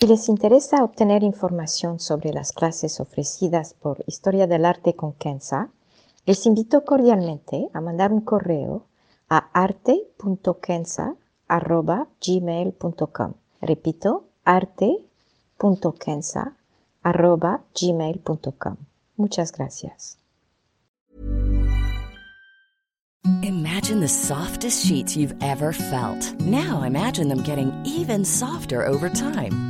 Si les interesa obtener información sobre las clases ofrecidas por Historia del Arte con Kenza, les invito cordialmente a mandar un correo a arte.kenza.gmail.com. Repito, arte.kenza.gmail.com. Muchas gracias. Imagine the softest sheets you've ever felt. Now imagine them getting even softer over time.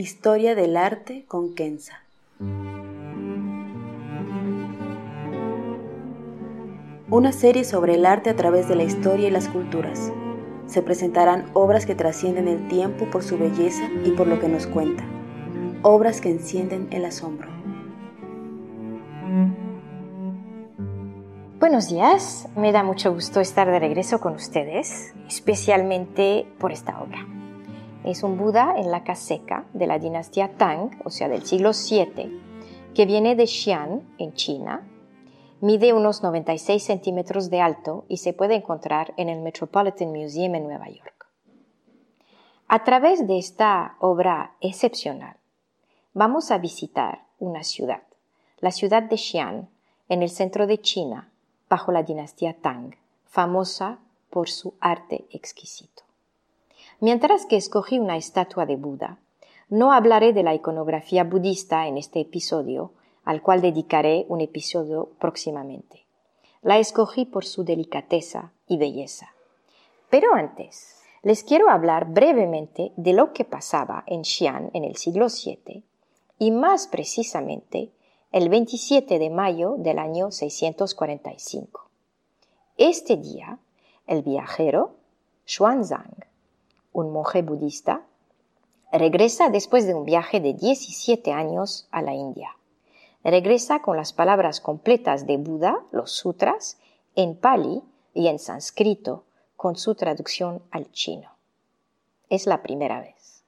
Historia del arte con Kenza. Una serie sobre el arte a través de la historia y las culturas. Se presentarán obras que trascienden el tiempo por su belleza y por lo que nos cuenta. Obras que encienden el asombro. Buenos días, me da mucho gusto estar de regreso con ustedes, especialmente por esta obra. Es un Buda en la seca de la dinastía Tang, o sea, del siglo VII, que viene de Xi'an, en China. Mide unos 96 centímetros de alto y se puede encontrar en el Metropolitan Museum en Nueva York. A través de esta obra excepcional, vamos a visitar una ciudad, la ciudad de Xi'an, en el centro de China, bajo la dinastía Tang, famosa por su arte exquisito. Mientras que escogí una estatua de Buda, no hablaré de la iconografía budista en este episodio, al cual dedicaré un episodio próximamente. La escogí por su delicadeza y belleza. Pero antes, les quiero hablar brevemente de lo que pasaba en Xi'an en el siglo VII y más precisamente el 27 de mayo del año 645. Este día, el viajero Xuanzang un monje budista, regresa después de un viaje de 17 años a la India. Regresa con las palabras completas de Buda, los sutras, en pali y en sánscrito, con su traducción al chino. Es la primera vez.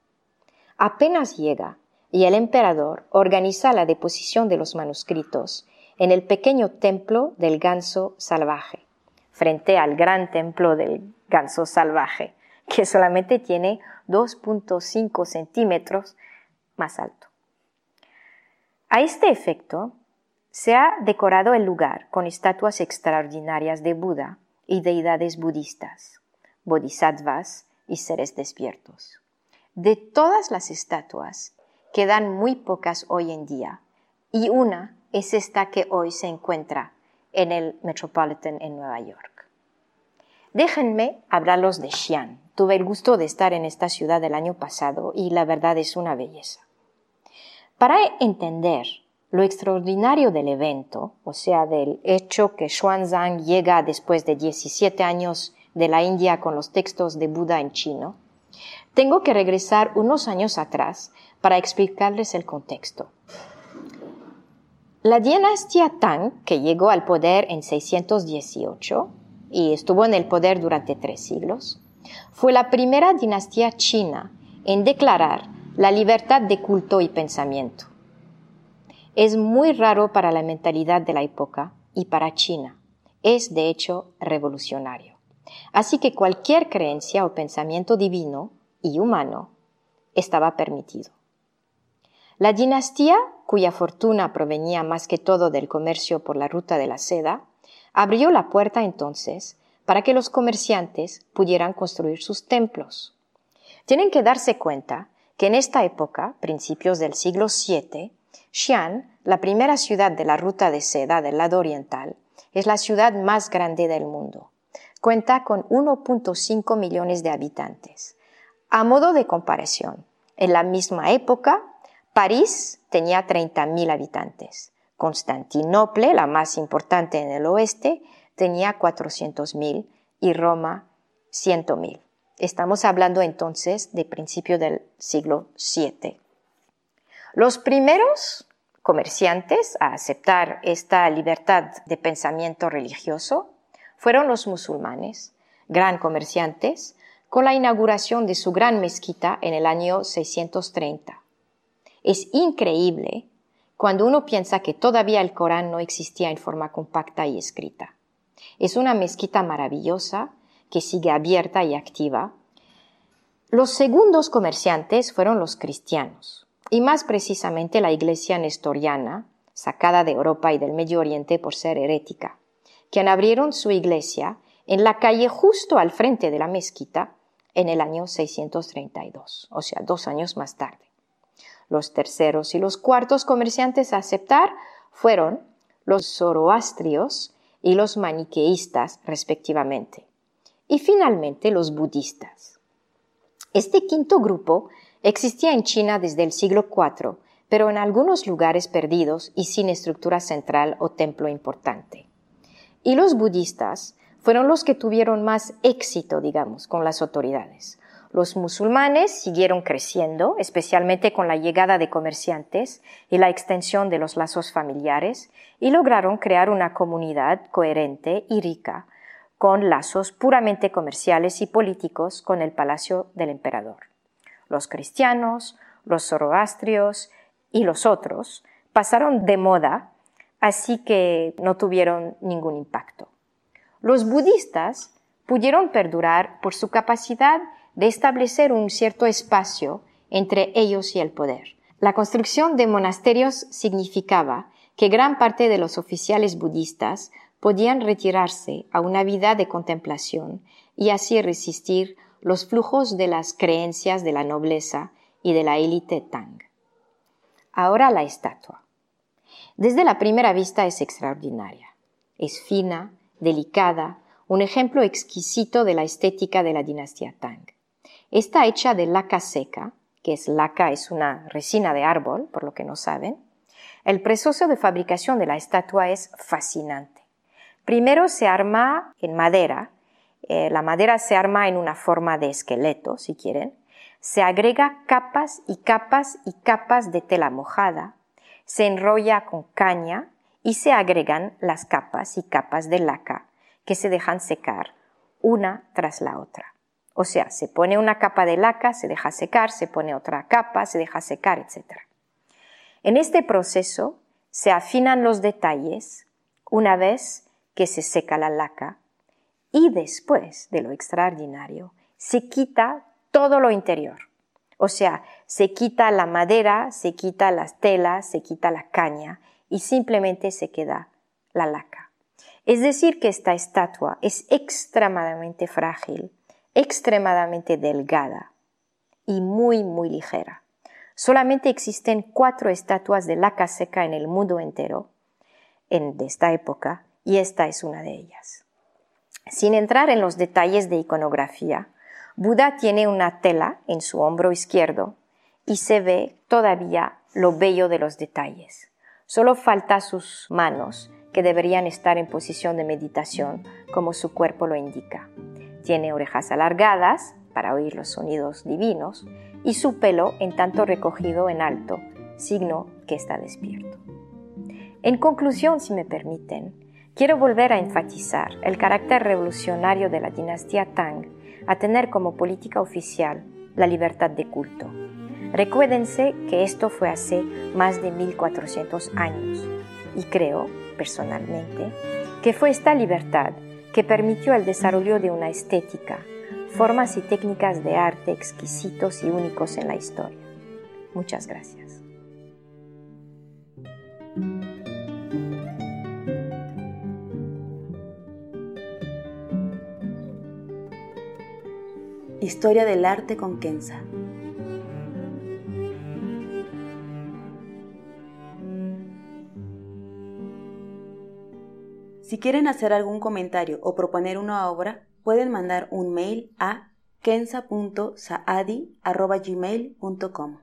Apenas llega y el emperador organiza la deposición de los manuscritos en el pequeño templo del ganso salvaje, frente al gran templo del ganso salvaje, que solamente tiene 2.5 centímetros más alto. A este efecto, se ha decorado el lugar con estatuas extraordinarias de Buda y deidades budistas, bodhisattvas y seres despiertos. De todas las estatuas, quedan muy pocas hoy en día, y una es esta que hoy se encuentra en el Metropolitan en Nueva York. Déjenme hablarlos de Xi'an. Tuve el gusto de estar en esta ciudad el año pasado y la verdad es una belleza. Para entender lo extraordinario del evento, o sea, del hecho que Xuanzang llega después de 17 años de la India con los textos de Buda en chino, tengo que regresar unos años atrás para explicarles el contexto. La dinastía Tang, que llegó al poder en 618 y estuvo en el poder durante tres siglos, fue la primera dinastía china en declarar la libertad de culto y pensamiento. Es muy raro para la mentalidad de la época y para China. Es, de hecho, revolucionario. Así que cualquier creencia o pensamiento divino y humano estaba permitido. La dinastía, cuya fortuna provenía más que todo del comercio por la ruta de la seda, abrió la puerta entonces para que los comerciantes pudieran construir sus templos. Tienen que darse cuenta que en esta época, principios del siglo VII, Xi'an, la primera ciudad de la ruta de seda del lado oriental, es la ciudad más grande del mundo. Cuenta con 1.5 millones de habitantes. A modo de comparación, en la misma época, París tenía 30.000 habitantes. Constantinopla, la más importante en el oeste, tenía 400.000 y Roma 100.000. Estamos hablando entonces de principio del siglo VII. Los primeros comerciantes a aceptar esta libertad de pensamiento religioso fueron los musulmanes, gran comerciantes, con la inauguración de su gran mezquita en el año 630. Es increíble cuando uno piensa que todavía el Corán no existía en forma compacta y escrita. Es una mezquita maravillosa que sigue abierta y activa. Los segundos comerciantes fueron los cristianos, y más precisamente la iglesia nestoriana, sacada de Europa y del Medio Oriente por ser herética, quien abrieron su iglesia en la calle justo al frente de la mezquita en el año 632, o sea, dos años más tarde. Los terceros y los cuartos comerciantes a aceptar fueron los zoroastrios y los maniqueístas, respectivamente, y finalmente los budistas. Este quinto grupo existía en China desde el siglo IV, pero en algunos lugares perdidos y sin estructura central o templo importante. Y los budistas fueron los que tuvieron más éxito, digamos, con las autoridades. Los musulmanes siguieron creciendo, especialmente con la llegada de comerciantes y la extensión de los lazos familiares, y lograron crear una comunidad coherente y rica, con lazos puramente comerciales y políticos con el palacio del emperador. Los cristianos, los zoroastrios y los otros pasaron de moda, así que no tuvieron ningún impacto. Los budistas pudieron perdurar por su capacidad de establecer un cierto espacio entre ellos y el poder. La construcción de monasterios significaba que gran parte de los oficiales budistas podían retirarse a una vida de contemplación y así resistir los flujos de las creencias de la nobleza y de la élite Tang. Ahora la estatua. Desde la primera vista es extraordinaria. Es fina, delicada, un ejemplo exquisito de la estética de la dinastía Tang. Está hecha de laca seca, que es laca, es una resina de árbol, por lo que no saben. El proceso de fabricación de la estatua es fascinante. Primero se arma en madera, eh, la madera se arma en una forma de esqueleto, si quieren. Se agrega capas y capas y capas de tela mojada. Se enrolla con caña y se agregan las capas y capas de laca que se dejan secar una tras la otra. O sea, se pone una capa de laca, se deja secar, se pone otra capa, se deja secar, etc. En este proceso se afinan los detalles una vez que se seca la laca y después de lo extraordinario se quita todo lo interior. O sea, se quita la madera, se quita las telas, se quita la caña y simplemente se queda la laca. Es decir, que esta estatua es extremadamente frágil extremadamente delgada y muy, muy ligera. Solamente existen cuatro estatuas de laca seca en el mundo entero en, de esta época y esta es una de ellas. Sin entrar en los detalles de iconografía, Buda tiene una tela en su hombro izquierdo y se ve todavía lo bello de los detalles. Solo falta sus manos, que deberían estar en posición de meditación, como su cuerpo lo indica. Tiene orejas alargadas para oír los sonidos divinos y su pelo en tanto recogido en alto, signo que está despierto. En conclusión, si me permiten, quiero volver a enfatizar el carácter revolucionario de la dinastía Tang a tener como política oficial la libertad de culto. Recuérdense que esto fue hace más de 1400 años y creo, personalmente, que fue esta libertad que permitió el desarrollo de una estética, formas y técnicas de arte exquisitos y únicos en la historia. Muchas gracias. Historia del arte con Kenza. Si quieren hacer algún comentario o proponer una obra, pueden mandar un mail a kenza.saadi.gmail.com.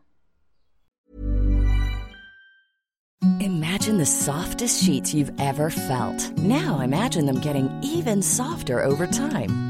Imagine the softest sheets you've ever felt. Now imagine them getting even softer over time.